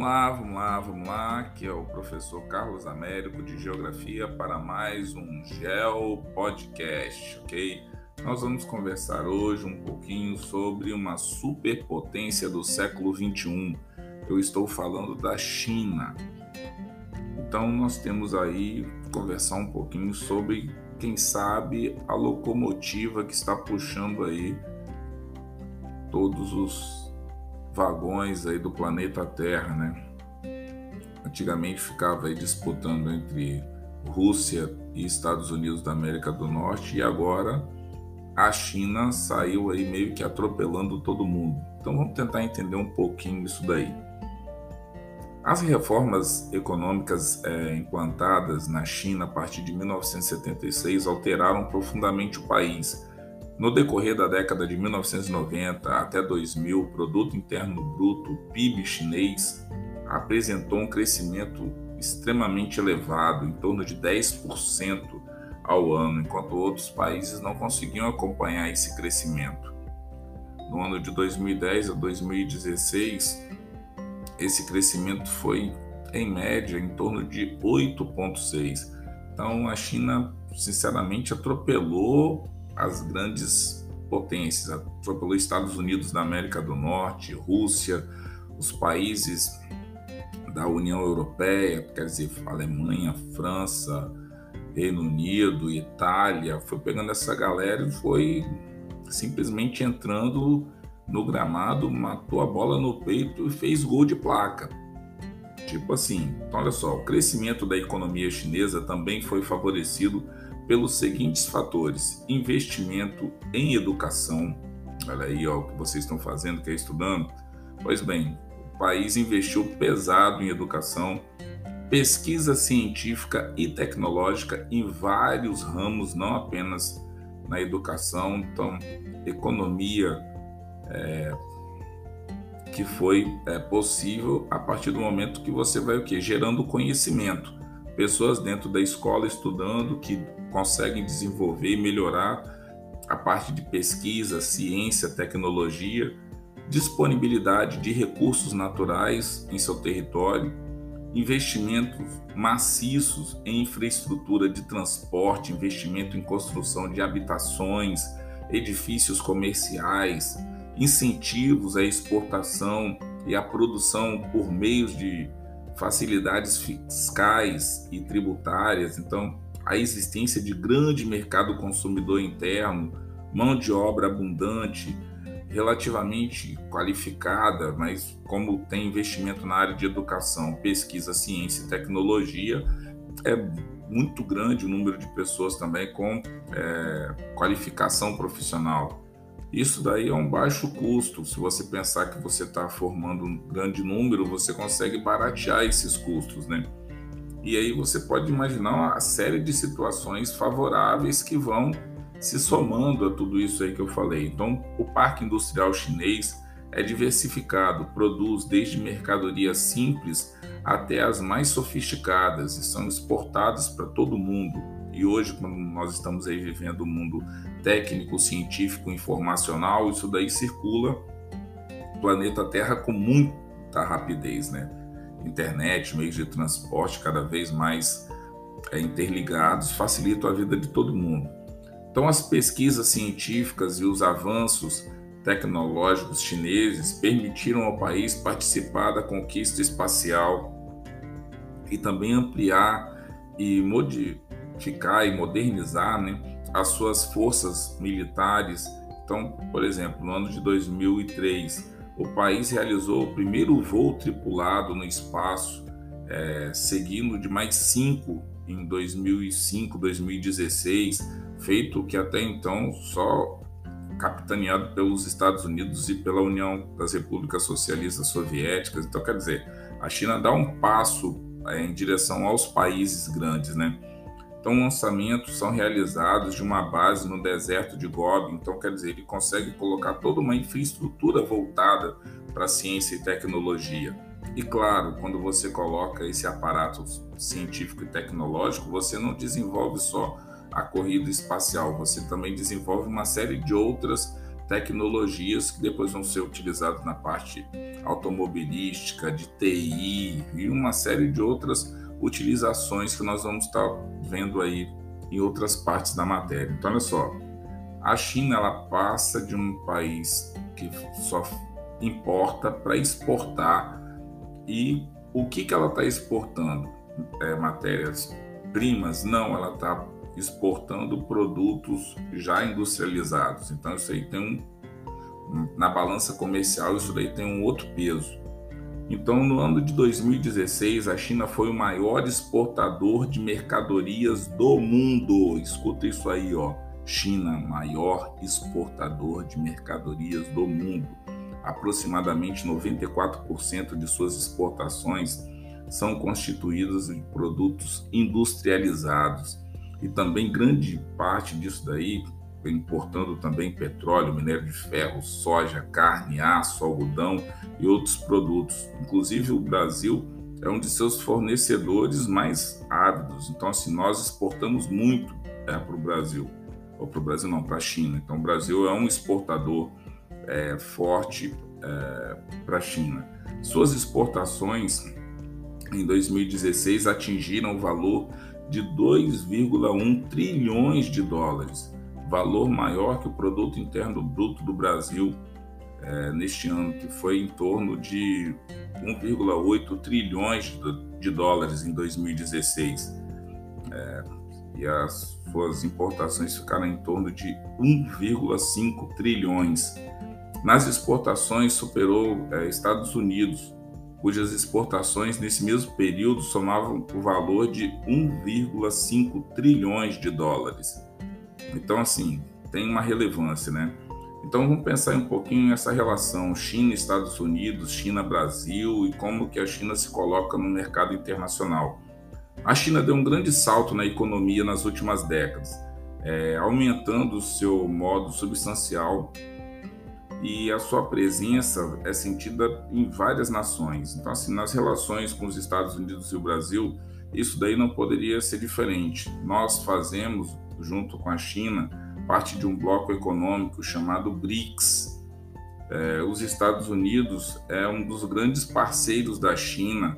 Vamos lá, vamos lá, vamos lá. Aqui é o professor Carlos Américo de Geografia para mais um Geo Podcast, ok? Nós vamos conversar hoje um pouquinho sobre uma superpotência do século 21. Eu estou falando da China. Então nós temos aí conversar um pouquinho sobre, quem sabe, a locomotiva que está puxando aí todos os vagões aí do planeta Terra, né? Antigamente ficava aí disputando entre Rússia e Estados Unidos da América do Norte e agora a China saiu aí meio que atropelando todo mundo. Então vamos tentar entender um pouquinho isso daí. As reformas econômicas é, implantadas na China a partir de 1976 alteraram profundamente o país no decorrer da década de 1990 até 2000, o produto interno bruto, PIB chinês, apresentou um crescimento extremamente elevado, em torno de 10% ao ano, enquanto outros países não conseguiam acompanhar esse crescimento. No ano de 2010 a 2016, esse crescimento foi em média em torno de 8,6. Então a China, sinceramente, atropelou as grandes potências, atropelou Estados Unidos da América do Norte, Rússia, os países da União Europeia, quer dizer, Alemanha, França, Reino Unido, Itália, foi pegando essa galera e foi simplesmente entrando no gramado, matou a bola no peito e fez gol de placa. Tipo assim, então olha só, o crescimento da economia chinesa também foi favorecido pelos seguintes fatores: investimento em educação. Olha aí ó, o que vocês estão fazendo, que é estudando. Pois bem, o país investiu pesado em educação, pesquisa científica e tecnológica em vários ramos, não apenas na educação. Então, economia é, que foi é, possível a partir do momento que você vai o quê? Gerando conhecimento pessoas dentro da escola estudando que conseguem desenvolver e melhorar a parte de pesquisa, ciência, tecnologia, disponibilidade de recursos naturais em seu território, investimentos maciços em infraestrutura de transporte, investimento em construção de habitações, edifícios comerciais, incentivos à exportação e à produção por meios de facilidades fiscais e tributárias, então a existência de grande mercado consumidor interno, mão de obra abundante, relativamente qualificada, mas como tem investimento na área de educação, pesquisa, ciência e tecnologia, é muito grande o número de pessoas também com é, qualificação profissional. Isso daí é um baixo custo. Se você pensar que você está formando um grande número, você consegue baratear esses custos, né? E aí você pode imaginar uma série de situações favoráveis que vão se somando a tudo isso aí que eu falei. Então, o parque industrial chinês é diversificado, produz desde mercadorias simples até as mais sofisticadas e são exportadas para todo mundo. E hoje, quando nós estamos aí vivendo o um mundo técnico, científico, informacional, isso daí circula o planeta Terra com muita rapidez, né? Internet, meios de transporte cada vez mais é, interligados facilitam a vida de todo mundo. Então, as pesquisas científicas e os avanços tecnológicos chineses permitiram ao país participar da conquista espacial e também ampliar e modificar e modernizar né, as suas forças militares. Então, por exemplo, no ano de 2003, o país realizou o primeiro voo tripulado no espaço, é, seguindo de mais cinco em 2005, 2016, feito que até então só capitaneado pelos Estados Unidos e pela União das Repúblicas Socialistas Soviéticas. Então, quer dizer, a China dá um passo é, em direção aos países grandes, né? Então, lançamentos são realizados de uma base no deserto de Gobi. Então, quer dizer, ele consegue colocar toda uma infraestrutura voltada para ciência e tecnologia. E claro, quando você coloca esse aparato científico e tecnológico, você não desenvolve só a corrida espacial, você também desenvolve uma série de outras tecnologias que depois vão ser utilizadas na parte automobilística, de TI e uma série de outras utilizações que nós vamos estar vendo aí em outras partes da matéria. Então, olha só, a China ela passa de um país que só importa para exportar e o que, que ela está exportando? É, matérias primas? Não, ela está exportando produtos já industrializados. Então, isso aí tem um. Na balança comercial, isso daí tem um outro peso. Então, no ano de 2016, a China foi o maior exportador de mercadorias do mundo. Escuta isso aí, ó. China, maior exportador de mercadorias do mundo. Aproximadamente 94% de suas exportações são constituídas de produtos industrializados e também grande parte disso daí importando também petróleo, minério de ferro, soja, carne, aço, algodão e outros produtos. Inclusive o Brasil é um de seus fornecedores mais ávidos. Então assim nós exportamos muito é, para o Brasil ou para o Brasil não para a China. Então o Brasil é um exportador é, forte é, para a China. Suas exportações em 2016 atingiram o valor de 2,1 trilhões de dólares, valor maior que o produto interno bruto do Brasil é, neste ano, que foi em torno de 1,8 trilhões de dólares em 2016. É, e as suas importações ficaram em torno de 1,5 trilhões. Nas exportações, superou é, Estados Unidos, cujas exportações nesse mesmo período somavam o valor de 1,5 trilhões de dólares. Então, assim, tem uma relevância, né? Então, vamos pensar um pouquinho nessa relação China-Estados Unidos, China-Brasil e como que a China se coloca no mercado internacional. A China deu um grande salto na economia nas últimas décadas, é, aumentando o seu modo substancial e a sua presença é sentida em várias nações. Então, assim, nas relações com os Estados Unidos e o Brasil, isso daí não poderia ser diferente. Nós fazemos, junto com a China, parte de um bloco econômico chamado BRICS. É, os Estados Unidos é um dos grandes parceiros da China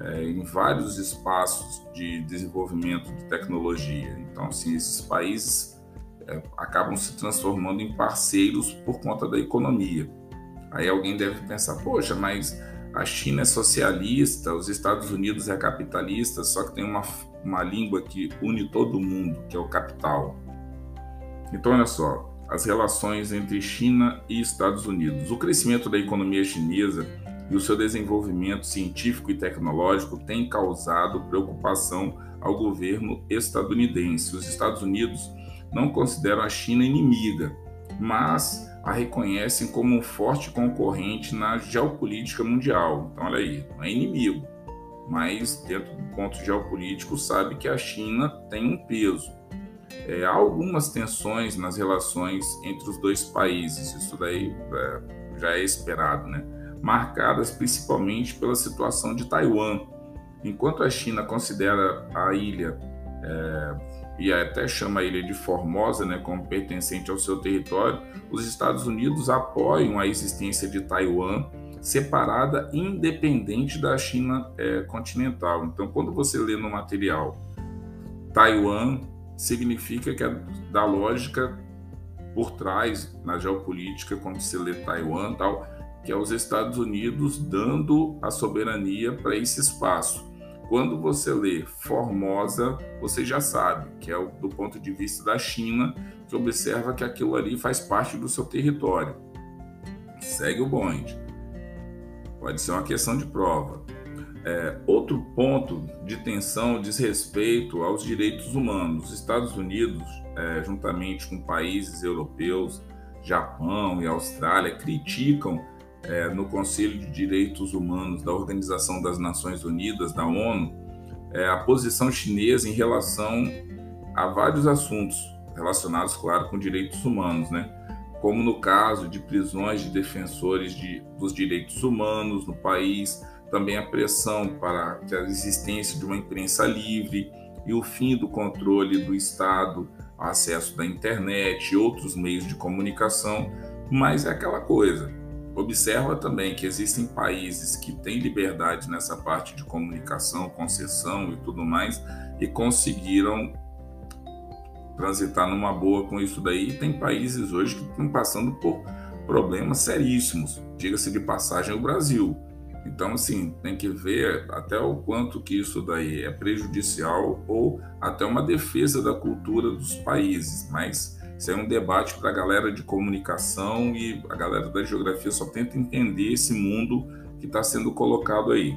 é, em vários espaços de desenvolvimento de tecnologia. Então, assim, esses países é, acabam se transformando em parceiros por conta da economia. Aí alguém deve pensar, poxa, mas a China é socialista, os Estados Unidos é capitalista, só que tem uma, uma língua que une todo mundo, que é o capital. Então, olha só, as relações entre China e Estados Unidos. O crescimento da economia chinesa e o seu desenvolvimento científico e tecnológico tem causado preocupação ao governo estadunidense. Os Estados Unidos não consideram a China inimiga, mas a reconhecem como um forte concorrente na geopolítica mundial. Então, olha aí, não é inimigo, mas dentro do ponto geopolítico sabe que a China tem um peso. É, há algumas tensões nas relações entre os dois países, isso daí é, já é esperado, né? marcadas principalmente pela situação de Taiwan. Enquanto a China considera a ilha é, e até chama a ilha de Formosa, né, como pertencente ao seu território, os Estados Unidos apoiam a existência de Taiwan separada, independente da China é, continental. Então, quando você lê no material Taiwan, significa que é da lógica por trás na geopolítica, quando você lê Taiwan tal, que é os Estados Unidos dando a soberania para esse espaço. Quando você lê Formosa, você já sabe que é do ponto de vista da China, que observa que aquilo ali faz parte do seu território. Segue o bonde. Pode ser uma questão de prova. É, outro ponto de tensão diz respeito aos direitos humanos. Os Estados Unidos, é, juntamente com países europeus, Japão e Austrália, criticam é, no Conselho de Direitos Humanos da Organização das Nações Unidas, da ONU, é, a posição chinesa em relação a vários assuntos relacionados, claro, com direitos humanos, né? Como no caso de prisões de defensores de, dos direitos humanos no país, também a pressão para a existência de uma imprensa livre e o fim do controle do Estado, acesso da internet e outros meios de comunicação Mas é aquela coisa. Observa também que existem países que têm liberdade nessa parte de comunicação, concessão e tudo mais, e conseguiram transitar numa boa com isso daí. Tem países hoje que estão passando por problemas seríssimos. Diga-se de passagem, o Brasil. Então, assim, tem que ver até o quanto que isso daí é prejudicial ou até uma defesa da cultura dos países. Mas isso é um debate para a galera de comunicação e a galera da geografia só tenta entender esse mundo que está sendo colocado aí.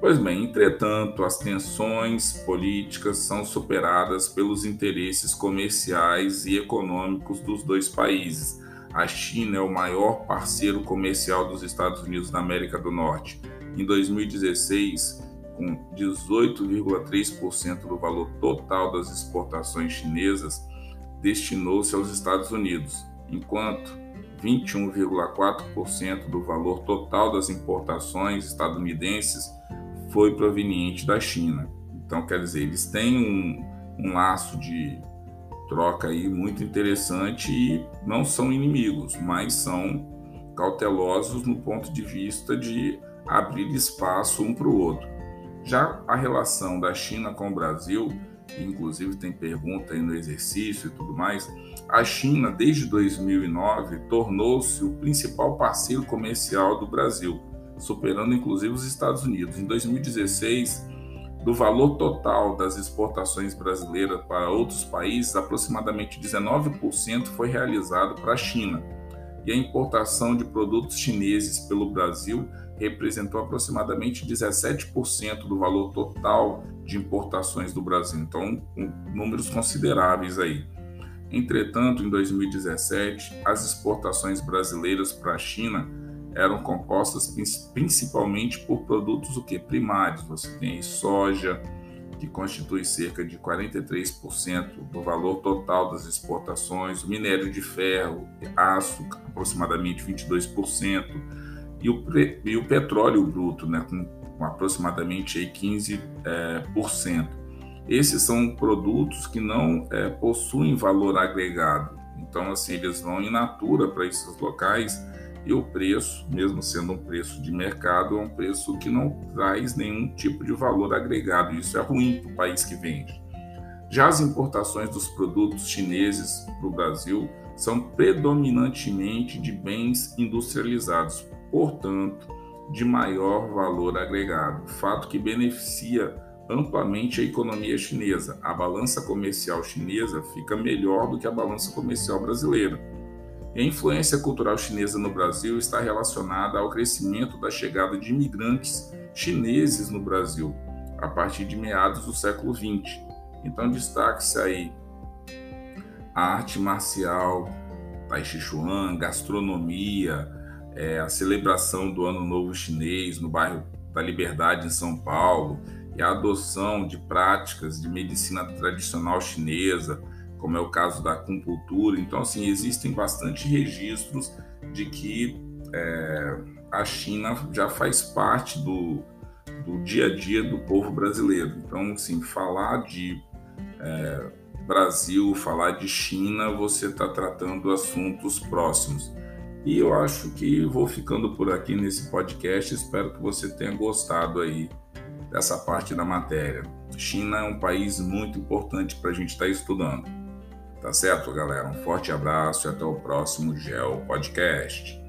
Pois bem, entretanto, as tensões políticas são superadas pelos interesses comerciais e econômicos dos dois países. A China é o maior parceiro comercial dos Estados Unidos da América do Norte. Em 2016, com 18,3% do valor total das exportações chinesas, destinou-se aos Estados Unidos, enquanto 21,4% do valor total das importações estadunidenses foi proveniente da China. Então, quer dizer, eles têm um, um laço de troca aí muito interessante e não são inimigos, mas são cautelosos no ponto de vista de abrir espaço um para o outro. Já a relação da China com o Brasil inclusive tem pergunta aí no exercício e tudo mais, a China, desde 2009, tornou-se o principal parceiro comercial do Brasil, superando inclusive os Estados Unidos. Em 2016, do valor total das exportações brasileiras para outros países, aproximadamente 19% foi realizado para a China. E a importação de produtos chineses pelo Brasil representou aproximadamente 17% do valor total de importações do Brasil, então números consideráveis aí. Entretanto, em 2017, as exportações brasileiras para a China eram compostas principalmente por produtos o que primários. Você tem soja, que constitui cerca de 43% do valor total das exportações, minério de ferro, aço, aproximadamente 22%, e o, e o petróleo bruto, né, com, com aproximadamente aí 15%. É, por cento. Esses são produtos que não é, possuem valor agregado, então assim eles vão in natura para esses locais e o preço, mesmo sendo um preço de mercado, é um preço que não traz nenhum tipo de valor agregado. Isso é ruim para o país que vende. Já as importações dos produtos chineses para o Brasil são predominantemente de bens industrializados, portanto, de maior valor agregado, fato que beneficia amplamente a economia chinesa. A balança comercial chinesa fica melhor do que a balança comercial brasileira. A influência cultural chinesa no Brasil está relacionada ao crescimento da chegada de imigrantes chineses no Brasil a partir de meados do século XX. Então destaque-se aí a arte marcial, Tai Chi Chuan, gastronomia, é, a celebração do Ano Novo Chinês no bairro da Liberdade, em São Paulo, e a adoção de práticas de medicina tradicional chinesa, como é o caso da acupuntura. Então, assim, existem bastante registros de que é, a China já faz parte do, do dia a dia do povo brasileiro. Então, assim, falar de é, Brasil, falar de China, você está tratando assuntos próximos. E eu acho que vou ficando por aqui nesse podcast. Espero que você tenha gostado aí dessa parte da matéria. China é um país muito importante para a gente estar tá estudando. Tá certo, galera? Um forte abraço e até o próximo Geo Podcast.